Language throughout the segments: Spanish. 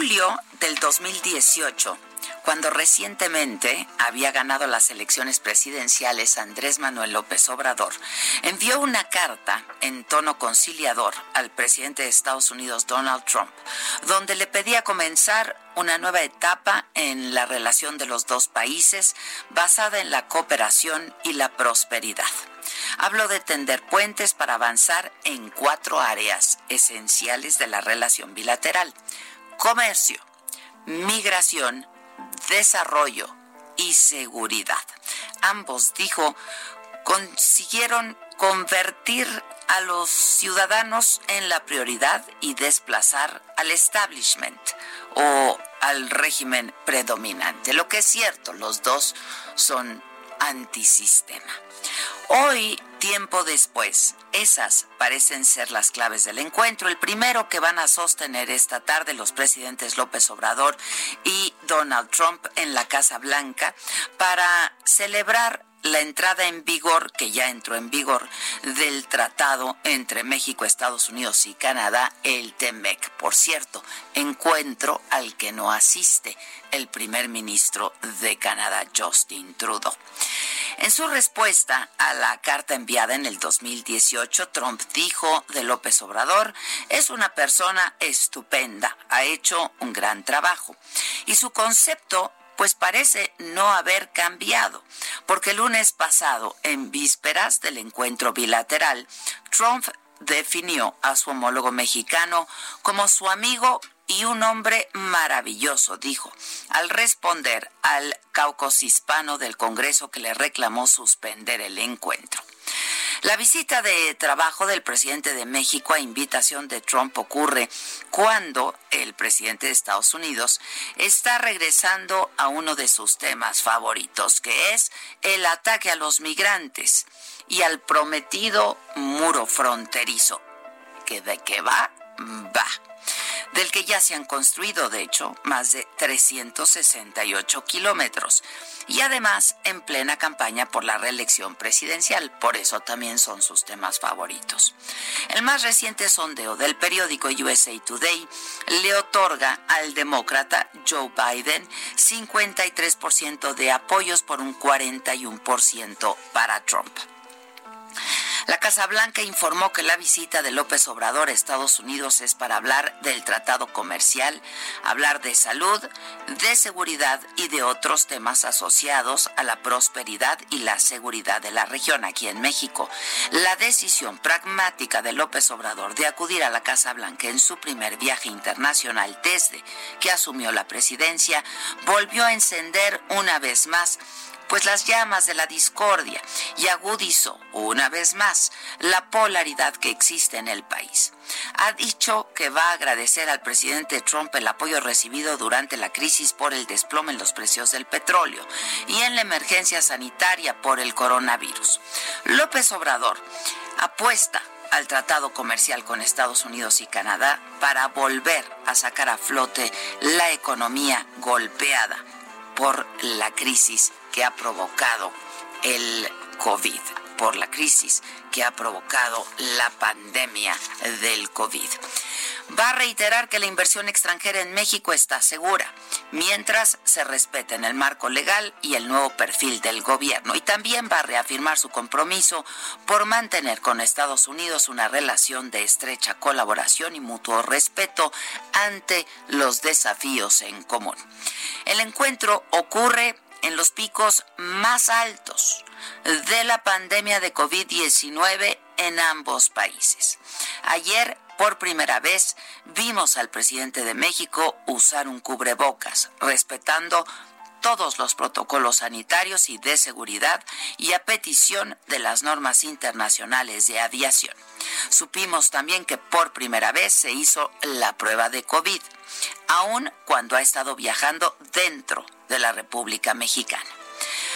Julio del 2018, cuando recientemente había ganado las elecciones presidenciales Andrés Manuel López Obrador, envió una carta en tono conciliador al presidente de Estados Unidos, Donald Trump, donde le pedía comenzar una nueva etapa en la relación de los dos países basada en la cooperación y la prosperidad. Hablo de tender puentes para avanzar en cuatro áreas esenciales de la relación bilateral. Comercio, migración, desarrollo y seguridad. Ambos, dijo, consiguieron convertir a los ciudadanos en la prioridad y desplazar al establishment o al régimen predominante. Lo que es cierto, los dos son antisistema. Hoy, tiempo después, esas parecen ser las claves del encuentro. El primero que van a sostener esta tarde los presidentes López Obrador y Donald Trump en la Casa Blanca para celebrar la entrada en vigor, que ya entró en vigor, del tratado entre México, Estados Unidos y Canadá, el TEMEC. Por cierto, encuentro al que no asiste el primer ministro de Canadá, Justin Trudeau. En su respuesta a la carta enviada en el 2018, Trump dijo de López Obrador, es una persona estupenda, ha hecho un gran trabajo. Y su concepto pues parece no haber cambiado, porque el lunes pasado, en vísperas del encuentro bilateral, Trump definió a su homólogo mexicano como su amigo y un hombre maravilloso, dijo, al responder al caucus hispano del Congreso que le reclamó suspender el encuentro. La visita de trabajo del presidente de México a invitación de Trump ocurre cuando el presidente de Estados Unidos está regresando a uno de sus temas favoritos, que es el ataque a los migrantes y al prometido muro fronterizo. ¿Que de qué va? Va del que ya se han construido, de hecho, más de 368 kilómetros. Y además en plena campaña por la reelección presidencial, por eso también son sus temas favoritos. El más reciente sondeo del periódico USA Today le otorga al demócrata Joe Biden 53% de apoyos por un 41% para Trump. La Casa Blanca informó que la visita de López Obrador a Estados Unidos es para hablar del tratado comercial, hablar de salud, de seguridad y de otros temas asociados a la prosperidad y la seguridad de la región aquí en México. La decisión pragmática de López Obrador de acudir a la Casa Blanca en su primer viaje internacional desde que asumió la presidencia volvió a encender una vez más pues las llamas de la discordia y agudizó una vez más la polaridad que existe en el país. Ha dicho que va a agradecer al presidente Trump el apoyo recibido durante la crisis por el desplome en los precios del petróleo y en la emergencia sanitaria por el coronavirus. López Obrador apuesta al tratado comercial con Estados Unidos y Canadá para volver a sacar a flote la economía golpeada por la crisis que ha provocado el COVID. Por la crisis que ha provocado la pandemia del COVID va a reiterar que la inversión extranjera en México está segura, mientras se respeten el marco legal y el nuevo perfil del gobierno. Y también va a reafirmar su compromiso por mantener con Estados Unidos una relación de estrecha colaboración y mutuo respeto ante los desafíos en común. El encuentro ocurre en los picos más altos de la pandemia de COVID-19 en ambos países. Ayer por primera vez vimos al presidente de México usar un cubrebocas, respetando todos los protocolos sanitarios y de seguridad y a petición de las normas internacionales de aviación. Supimos también que por primera vez se hizo la prueba de COVID, aun cuando ha estado viajando dentro de la República Mexicana.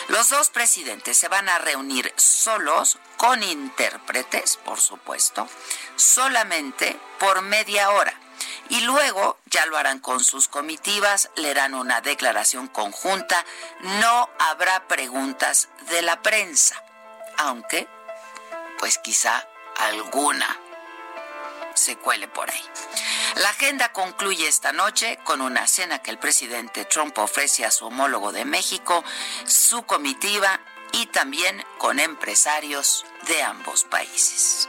Los dos presidentes se van a reunir solos, con intérpretes, por supuesto, solamente por media hora. Y luego ya lo harán con sus comitivas, leerán una declaración conjunta, no habrá preguntas de la prensa, aunque, pues quizá alguna se cuele por ahí. La agenda concluye esta noche con una cena que el presidente Trump ofrece a su homólogo de México, su comitiva y también con empresarios de ambos países.